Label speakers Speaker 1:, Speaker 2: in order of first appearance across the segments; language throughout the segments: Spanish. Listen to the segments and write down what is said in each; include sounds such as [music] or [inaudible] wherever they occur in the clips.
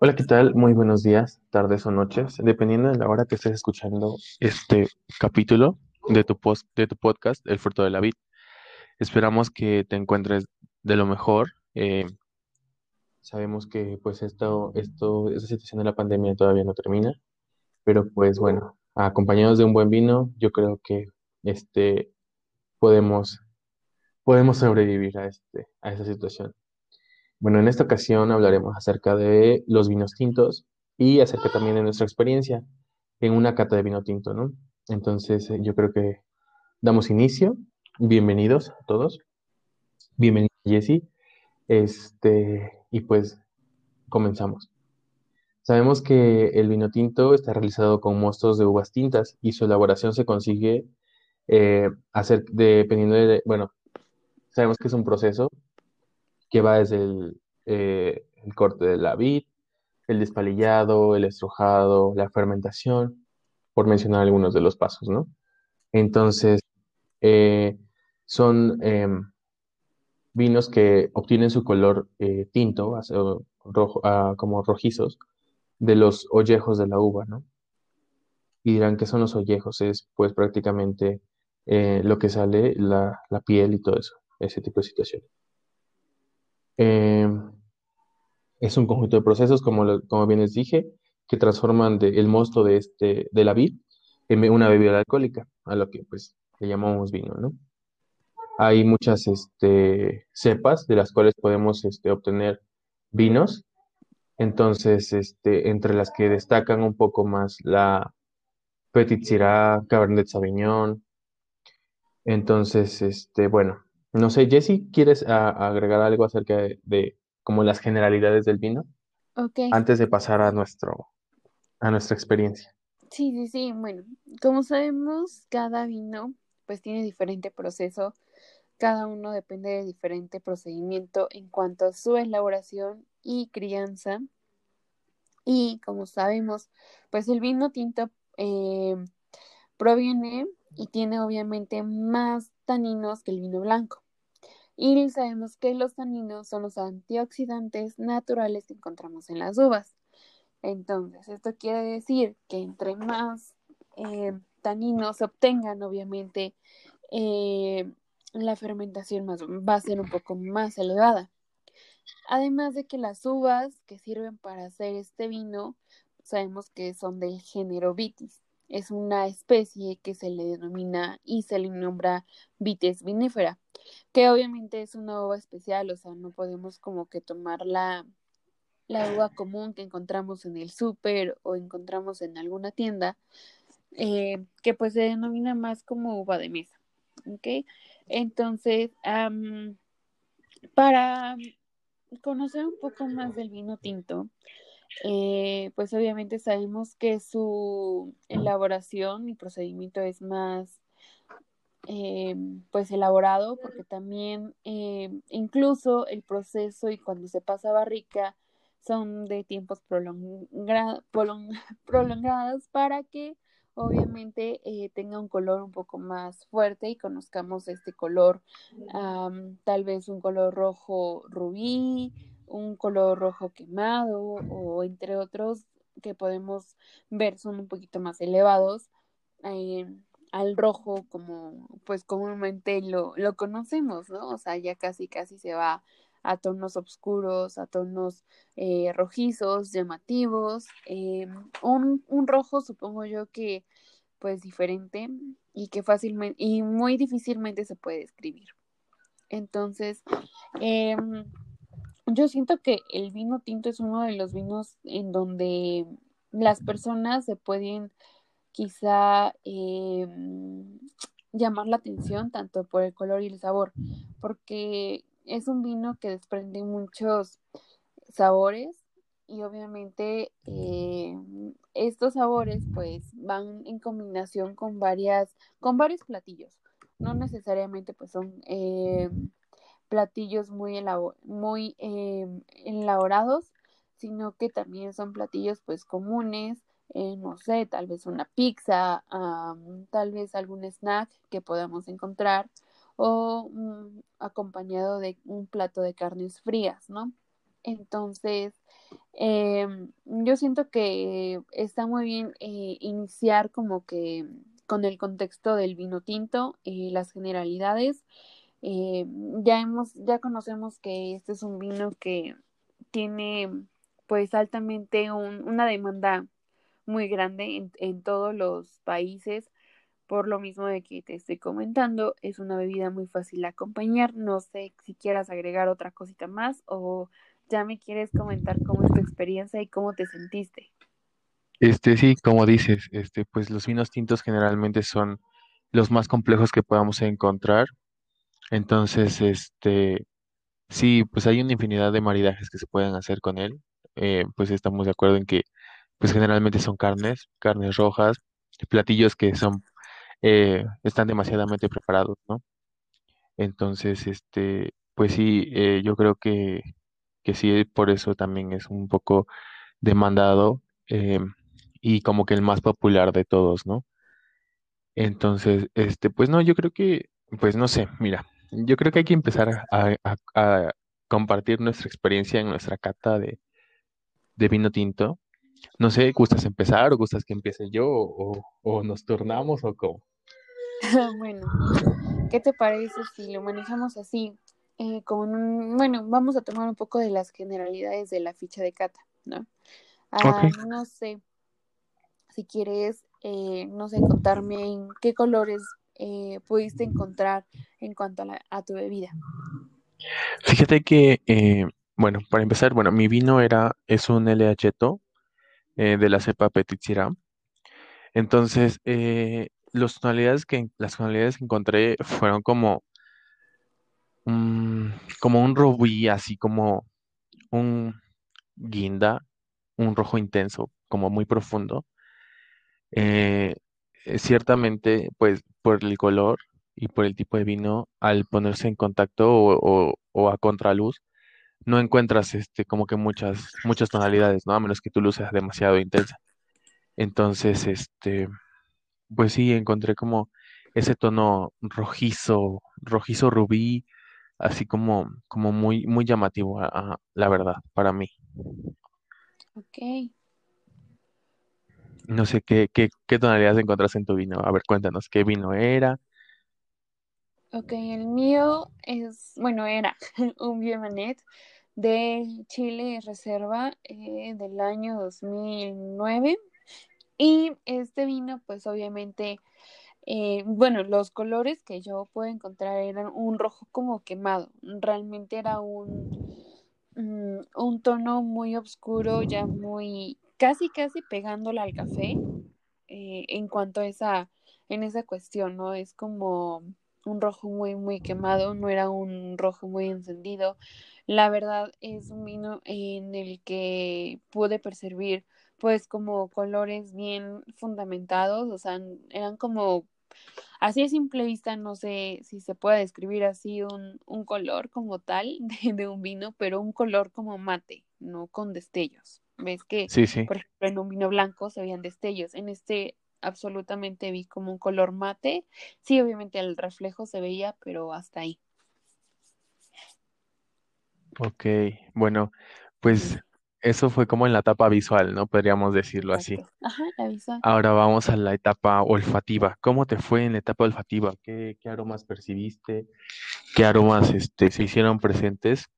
Speaker 1: Hola, ¿qué tal? Muy buenos días, tardes o noches, dependiendo de la hora que estés escuchando este capítulo de tu post, de tu podcast, El fruto de la vid. Esperamos que te encuentres de lo mejor. eh, sabemos que pues esto, esto, esta situación de la pandemia todavía no termina, pero pues bueno, acompañados de un buen vino, yo creo que este podemos, podemos sobrevivir a este, a esta situación. Bueno, en esta ocasión hablaremos acerca de los vinos tintos y acerca también de nuestra experiencia en una cata de vino tinto, ¿no? Entonces, eh, yo creo que damos inicio. Bienvenidos a todos. Bienvenido, Jesse. Este, y pues comenzamos. Sabemos que el vino tinto está realizado con mostos de uvas tintas y su elaboración se consigue eh, hacer, dependiendo de, bueno, sabemos que es un proceso que va desde el, eh, el corte de la vid, el despalillado, el estrujado, la fermentación, por mencionar algunos de los pasos, ¿no? Entonces, eh, son em, vinos que obtienen su color eh, tinto, rojo, como rojizos, de los ollejos de la uva, ¿no? Y dirán que son los ollejos, es pues prácticamente lo que sale, la, la piel y todo eso, ese tipo de situaciones. Em, Es un conjunto de procesos, como, como bien les dije, que transforman el mosto de, este, de la vid en una bebida alcohólica, a lo que pues le llamamos vino, ¿no? Hay muchas este, cepas de las cuales podemos este, obtener vinos, entonces este, entre las que destacan un poco más la Petit Syrah, Cabernet Sauvignon, entonces, este, bueno, no sé, Jesse, ¿quieres a- agregar algo acerca de, de como las generalidades del vino
Speaker 2: Ok,
Speaker 1: antes de pasar a nuestro, a nuestra experiencia?
Speaker 2: sí, sí, sí. Bueno, como sabemos, cada vino pues tiene diferente proceso, cada uno depende de diferente procedimiento en cuanto a su elaboración y crianza. Y como sabemos, pues el vino tinto eh, proviene y tiene obviamente más taninos que el vino blanco. Y sabemos que los taninos son los antioxidantes naturales que encontramos en las uvas. Entonces, esto quiere decir que entre más eh, taninos se obtengan, obviamente, eh, la fermentación más, va a ser un poco más elevada. Además de que las uvas que sirven para hacer este vino, sabemos que son del género Vitis. Es una especie que se le denomina y se le nombra Vitis vinifera, que obviamente es una uva especial, o sea, no podemos como que tomar la, la uva común que encontramos en el súper o encontramos en alguna tienda, eh, que pues se denomina más como uva de mesa. ¿Ok? Entonces, para conocer un poco más del vino tinto, eh, pues obviamente sabemos que su elaboración y procedimiento es más eh, pues elaborado porque también eh, incluso el proceso y cuando se pasa barrica son de tiempos prolong [laughs] prolongados para que obviamente tenga un color un poco más fuerte y conozcamos este color, tal vez un color rojo rubí, un color rojo quemado o entre otros que podemos ver son un poquito más elevados. Eh, al rojo como pues comúnmente lo, lo conocemos, ¿no? O sea, ya casi casi se va a tonos oscuros, a tonos eh, rojizos, llamativos, eh, un, un, rojo supongo yo que pues diferente y que fácilmente y muy difícilmente se puede describir. Entonces, eh, yo siento que el vino tinto es uno de los vinos en donde las personas se pueden quizá eh, llamar la atención tanto por el color y el sabor, porque es un vino que desprende muchos sabores y obviamente eh, estos sabores pues van en combinación con varias, con varios platillos, no necesariamente pues son eh, platillos muy, eh, elaborados, sino que también son platillos pues comunes, eh, no sé, tal vez una pizza, tal vez algún snack que podamos encontrar o um, acompañado de un plato de carnes frías, ¿no? Entonces, Em, yo siento que está muy bien eh, iniciar como que con el contexto del vino tinto y las generalidades. Eh, ya hemos, ya conocemos que este es un vino que tiene pues altamente una demanda muy grande en, en todos los países por lo mismo de que te estoy comentando, es una bebida muy fácil de acompañar. No sé si quieras agregar otra cosita más o ya me quieres comentar cómo es tu experiencia y cómo te sentiste.
Speaker 1: Este, sí, como dices, este, pues los vinos tintos generalmente son los más complejos que podamos encontrar. Entonces, este, sí, pues hay una infinidad de maridajes que se pueden hacer con él. Eh, pues estamos de acuerdo en que, pues generalmente son carnes, carnes rojas, platillos que son, eh, están demasiadamente preparados, ¿no? Entonces, este, pues sí, eh, yo creo que, que sí, por eso también es un poco demandado y como que el más popular de todos, ¿no? Entonces, este, pues no, yo creo que, pues no sé, mira, yo creo que hay que empezar a, a- a compartir nuestra experiencia en nuestra cata de, de vino tinto. No sé, ¿gustas empezar o gustas que empiece yo o, o nos turnamos o cómo? [laughs]
Speaker 2: bueno, ¿qué te parece si lo manejamos así? Eh, con un, bueno, vamos a tomar un poco de las generalidades de la ficha de cata, ¿no?
Speaker 1: Ok.
Speaker 2: Ah, no sé, si quieres, eh, no sé, contarme en qué colores eh, pudiste encontrar en cuanto a, la- a tu bebida.
Speaker 1: Fíjate que, eh, bueno, para empezar, bueno, mi vino era, es un LHto eh, de la cepa Petit Syrah. Entonces, eh, los tonalidades que, las tonalidades que encontré fueron como, un- como un rubí, así como un guinda, un rojo intenso, como muy profundo. Eh, ciertamente, pues por el color y por el tipo de vino, al ponerse en contacto o, a contraluz, no encuentras este, como que muchas, muchas tonalidades, ¿no? A menos que tu luz sea demasiado intensa. Entonces, este, pues sí, encontré como ese tono rojizo, rojizo rubí, así como, como muy, muy llamativo, a- a- la verdad, para mí.
Speaker 2: Ok,
Speaker 1: No sé qué, qué, qué tonalidades encontraste en tu vino. A ver, cuéntanos, ¿qué vino era?
Speaker 2: ok, el mío es, bueno, era [laughs] un Manet de Chile Reserva eh, del año 2009. Y este vino, pues obviamente, eh, bueno, los colores que yo puedo encontrar eran un rojo como quemado. Realmente era un, mm, un tono muy oscuro, ya muy, casi, casi pegándole al café eh, en cuanto a esa, en esa cuestión, ¿no? Es como un rojo muy, muy quemado, no era un rojo muy encendido. La verdad es un vino en el que pude percibir pues como colores bien fundamentados, o sea, eran como, así a simple vista, no sé si se puede describir así un, un color como tal [laughs] de, de un vino, pero un color como mate, no con destellos. Ves que,
Speaker 1: Sí, sí.
Speaker 2: por ejemplo, en un vino blanco se veían destellos, en este absolutamente vi como un color mate, sí, obviamente el reflejo se veía, pero hasta ahí.
Speaker 1: Ok, bueno, pues eso fue como en la etapa visual, ¿no? Podríamos decirlo así.
Speaker 2: Ajá, la visual.
Speaker 1: Ahora vamos a la etapa olfativa. ¿Cómo te fue en la etapa olfativa? ¿Qué, qué aromas percibiste? ¿Qué aromas este, se hicieron presentes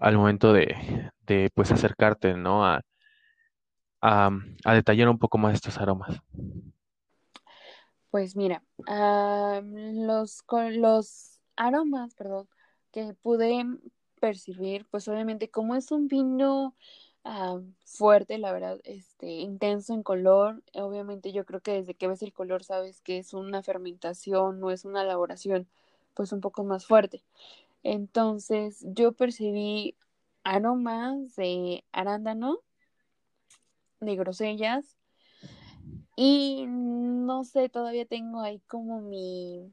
Speaker 1: al momento de, de pues acercarte, ¿no? A, a, a detallar un poco más estos aromas.
Speaker 2: Pues mira, ah, los, los aromas, perdón, que pude percibir, pues obviamente como es un vino ah, fuerte, la verdad, este, intenso en color, obviamente yo creo que desde que ves el color sabes que es una fermentación, no es una elaboración, pues un poco más fuerte. Entonces yo percibí aromas de arándano, de grosellas, y no sé, todavía tengo ahí como mi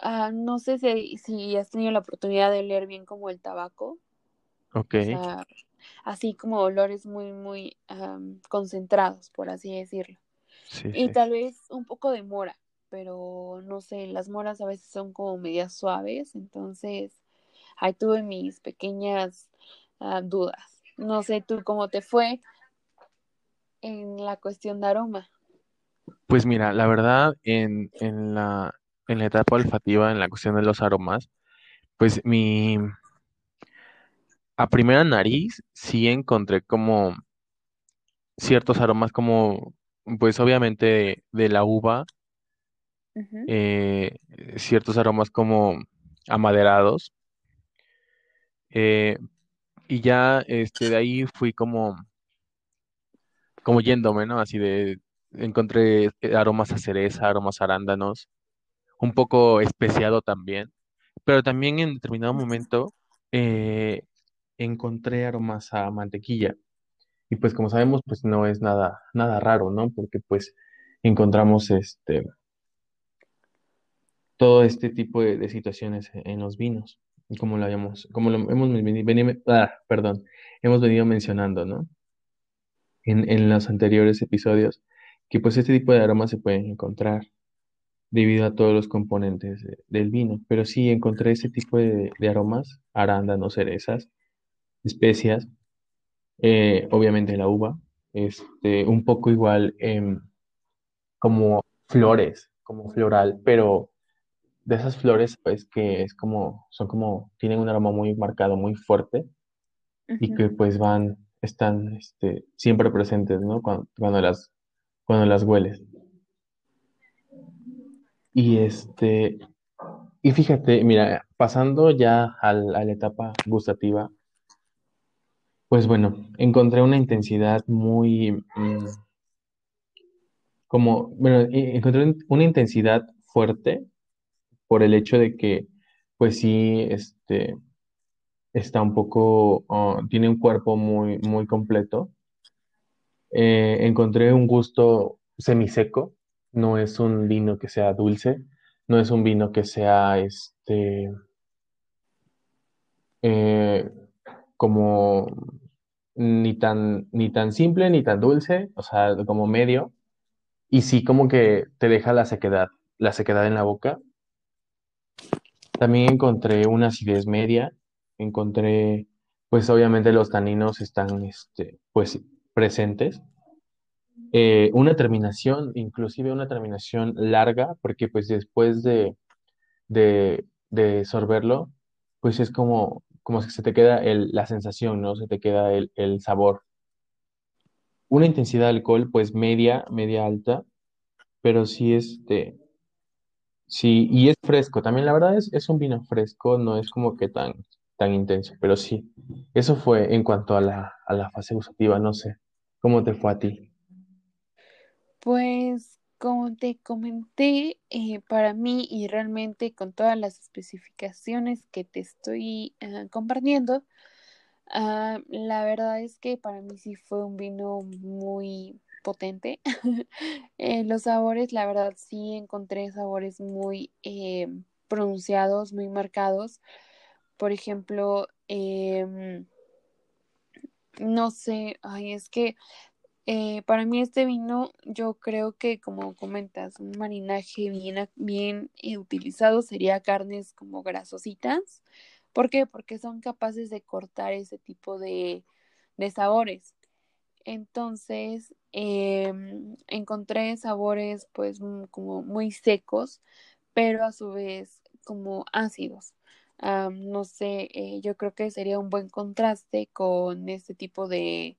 Speaker 2: Ah, no sé si, si has tenido la oportunidad de oler bien como el tabaco,
Speaker 1: Ok,
Speaker 2: o sea, así como olores muy, muy am, concentrados, por así decirlo.
Speaker 1: sí,
Speaker 2: Y
Speaker 1: sí.
Speaker 2: tal vez un poco de mora, pero no sé, las moras a veces son como medias suaves, entonces ahí tuve mis pequeñas ah, dudas. no sé tú cómo te fue en la cuestión de aroma.
Speaker 1: Pues mira, la verdad, en, en la, en la etapa olfativa, en la cuestión de los aromas, pues mi, a primera nariz sí encontré como ciertos aromas como, pues obviamente de, la uva, eh, ciertos aromas como amaderados, eh, y ya este, de ahí fui como, como yéndome, ¿no? Así de, encontré eh, aromas a cereza, aromas a arándanos, un poco especiado también, pero también en determinado momento eh, encontré aromas a mantequilla. Y pues como sabemos, pues no es nada, nada raro, ¿no? Porque pues encontramos este, todo este tipo de, situaciones en, los vinos, como lo habíamos, como lo hemos veni- veni- ah, perdón, hemos venido mencionando, ¿no? En, en los anteriores episodios, que pues este tipo de aromas se pueden encontrar debido a todos los componentes de- del vino. Pero sí encontré ese tipo de, de aromas, arándanos, cerezas, especias, eh, obviamente la uva, este, un poco igual em, como flores, como floral, pero de esas flores, pues que es como, son como, tienen un aroma muy marcado, muy fuerte y que pues van, están este, siempre presentes, ¿no? Cuando, cuando las, cuando las hueles. Y este, y fíjate, mira, pasando ya al- a la etapa gustativa, pues bueno, encontré una intensidad muy, mm, como, bueno, e- encontré un- una intensidad fuerte por el hecho de que, pues sí, este, está un poco, ah, tiene un cuerpo muy, muy completo. Eh, encontré un gusto semiseco, no es un vino que sea dulce, no es un vino que sea, este, eh, como ni tan, ni tan simple ni tan dulce, o sea, como medio, y sí como que te deja la sequedad, la sequedad en la boca. También encontré una acidez media, encontré, pues obviamente los taninos están, este, pues presentes. Eh, una terminación, inclusive una terminación larga, porque pues después de, de, de sorberlo, pues es como, como se te queda el, la sensación, ¿no? Se te queda el, el sabor. Una intensidad de alcohol, pues media, media alta, pero sí este, sí, y es fresco. También la verdad es, es un vino fresco, no es como que tan, tan intenso, pero sí. Eso fue en cuanto a la, a la fase gustativa, no sé. ¿Cómo te fue a ti?
Speaker 2: Pues como te comenté, eh, para mí y realmente con todas las especificaciones que te estoy ah, compartiendo, ah, la verdad es que para mí sí fue un vino muy potente. [laughs] Eh, los sabores, la verdad sí encontré sabores muy eh, pronunciados, muy marcados. Por ejemplo, em, no sé, ay, es que Eh, para mí este vino, yo creo que como comentas, un marinaje bien, bien utilizado sería carnes como grasositas. ¿Por qué? Porque son capaces de cortar ese tipo de, de sabores. Entonces, em, encontré sabores pues mm, como muy secos, pero a su vez como ácidos. No sé, eh, yo creo que sería un buen contraste con este tipo de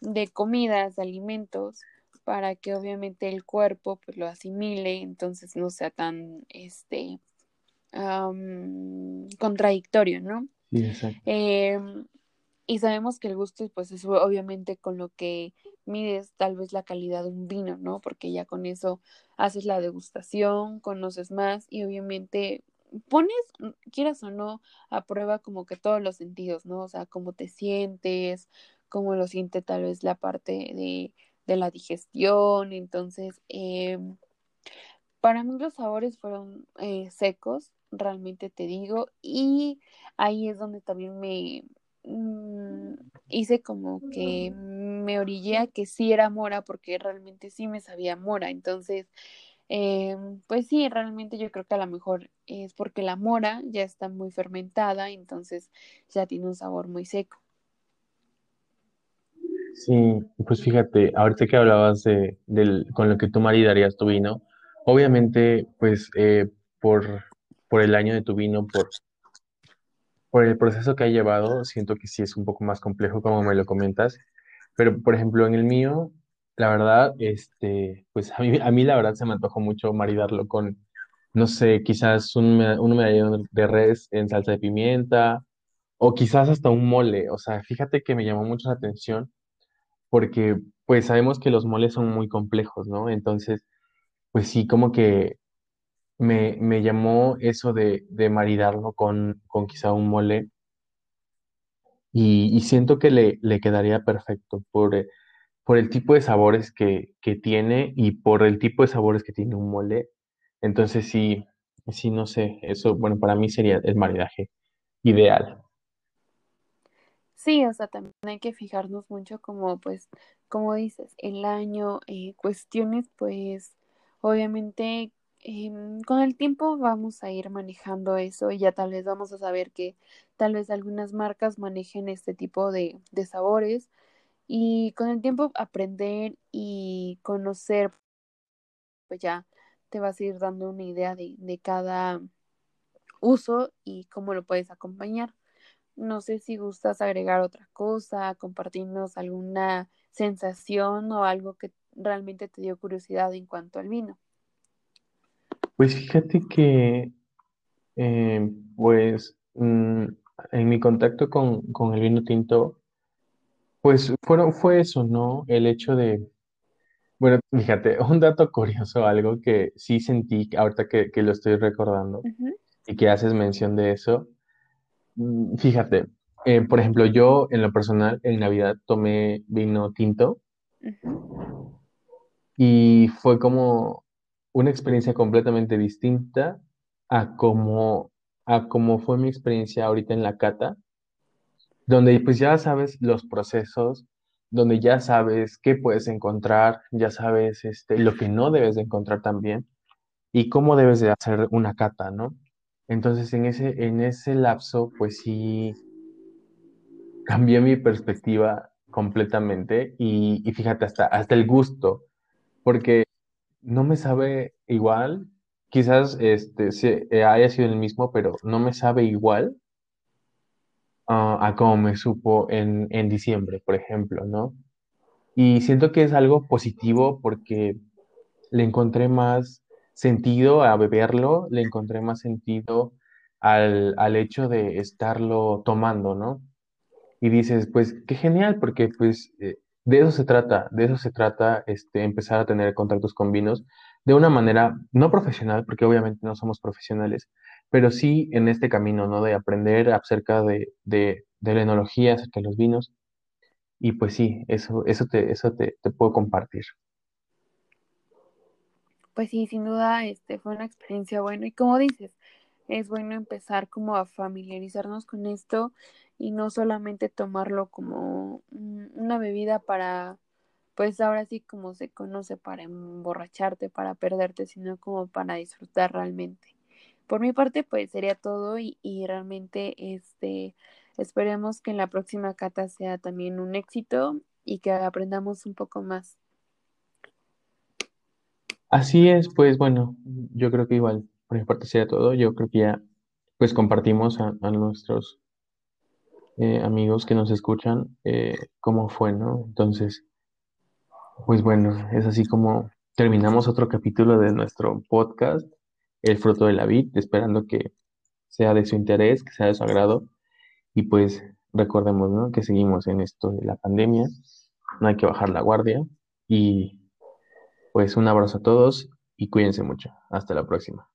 Speaker 2: de comidas, de alimentos, para que obviamente el cuerpo pues lo asimile, entonces no sea tan este contradictorio, ¿no?
Speaker 1: Sí, exacto.
Speaker 2: Em, y sabemos que el gusto pues es obviamente con lo que mides tal vez la calidad de un vino, ¿no? Porque ya con eso haces la degustación, conoces más y obviamente pones, quieras o no, a prueba como que todos los sentidos, ¿no? O sea, cómo te sientes, cómo lo siente tal vez la parte de, de la digestión. Entonces, eh, para mí los sabores fueron eh, secos, realmente te digo, y ahí es donde también me mm, hice como que me orillé a que sí era mora, porque realmente sí me sabía mora. Entonces, eh, pues sí, realmente yo creo que a lo mejor es porque la mora ya está muy fermentada, entonces ya tiene un sabor muy seco.
Speaker 1: Sí, pues fíjate, ahorita que hablabas de, del, con lo que tú maridarías tu vino, obviamente, pues eh, por, por el año de tu vino, por, por el proceso que ha llevado, siento que sí es un poco más complejo como me lo comentas, pero por ejemplo en el mío, la verdad, este, pues a mí, a mí la verdad se me antojó mucho maridarlo con, no sé, quizás un, un medallón de res en salsa de pimienta o quizás hasta un mole, o sea, fíjate que me llamó mucho la atención porque pues sabemos que los moles son muy complejos, ¿no? Entonces, pues sí, como que me, me llamó eso de, de maridarlo con, con quizá un mole y, y siento que le, le quedaría perfecto por, eh, por el tipo de sabores que, que tiene y por el tipo de sabores que tiene un mole. Entonces sí, sí, no sé, eso, bueno, para mí sería el maridaje ideal.
Speaker 2: Sí, o sea, también hay que fijarnos mucho como, pues, como dices, el año, eh, cuestiones, pues, obviamente, em, con el tiempo vamos a ir manejando eso y ya tal vez vamos a saber que tal vez algunas marcas manejen este tipo de, sabores y con el tiempo aprender y conocer, pues ya te vas a ir dando una idea de, de cada uso y cómo lo puedes acompañar. No sé si gustas agregar otra cosa, compartirnos alguna sensación o algo que realmente te dio curiosidad en cuanto al vino.
Speaker 1: Pues fíjate que, eh, pues, mm, en mi contacto con, con el vino tinto, pues fueron, fue eso, ¿no? El hecho de, bueno, [laughs] fíjate, un dato curioso, algo que sí sentí ahorita que, que lo estoy recordando
Speaker 2: Ujú,
Speaker 1: y que haces mención de eso. mm, Fíjate, eh, por ejemplo, yo en lo personal en Navidad tomé vino tinto
Speaker 2: ujú.
Speaker 1: y fue como una experiencia completamente distinta a como, a como fue mi experiencia ahorita en la cata donde pues ya sabes los procesos, donde ya sabes qué puedes encontrar, ya sabes este, lo que no debes de encontrar también y cómo debes de hacer una cata, ¿no? Entonces en ese, en ese lapso pues sí cambié mi perspectiva completamente y, y fíjate hasta, hasta el gusto, porque no me sabe igual, quizás este, se- eh, haya sido el mismo, pero no me sabe igual ah, a como me supo en, en diciembre, por ejemplo, ¿no? Y siento que es algo positivo porque le encontré más sentido a beberlo, le encontré más sentido al, al hecho de estarlo tomando, ¿no? Y dices, pues qué genial, porque pues eh, de eso se trata, de eso se trata, este, empezar a tener contactos con vinos de una manera no profesional, porque obviamente no somos profesionales, pero sí en este camino, ¿no? De aprender acerca de, de, de la enología, acerca de los vinos y pues sí, eso, eso te, eso te, te puedo compartir.
Speaker 2: Pues sí, sin duda, este fue una experiencia buena y como dices, es bueno empezar como a familiarizarnos con esto y no solamente tomarlo como mm, una bebida para, pues ahora sí como se conoce, para emborracharte, para perderte, sino como para disfrutar realmente. Por mi parte, pues sería todo y, y realmente este esperemos que en la próxima cata sea también un éxito y que aprendamos un poco más.
Speaker 1: Así es, pues bueno, yo creo que igual, por mi parte sería todo. Yo creo que ya pues compartimos a, a nuestros eh, amigos que nos escuchan eh, cómo fue, ¿no? Entonces, pues bueno, es así como terminamos otro capítulo de nuestro podcast, El fruto de la vid, esperando que sea de su interés, que sea de su agrado y pues recordemos, ¿no? Que seguimos en esto de la pandemia, no hay que bajar la guardia y pues un abrazo a todos y cuídense mucho. Hasta la próxima.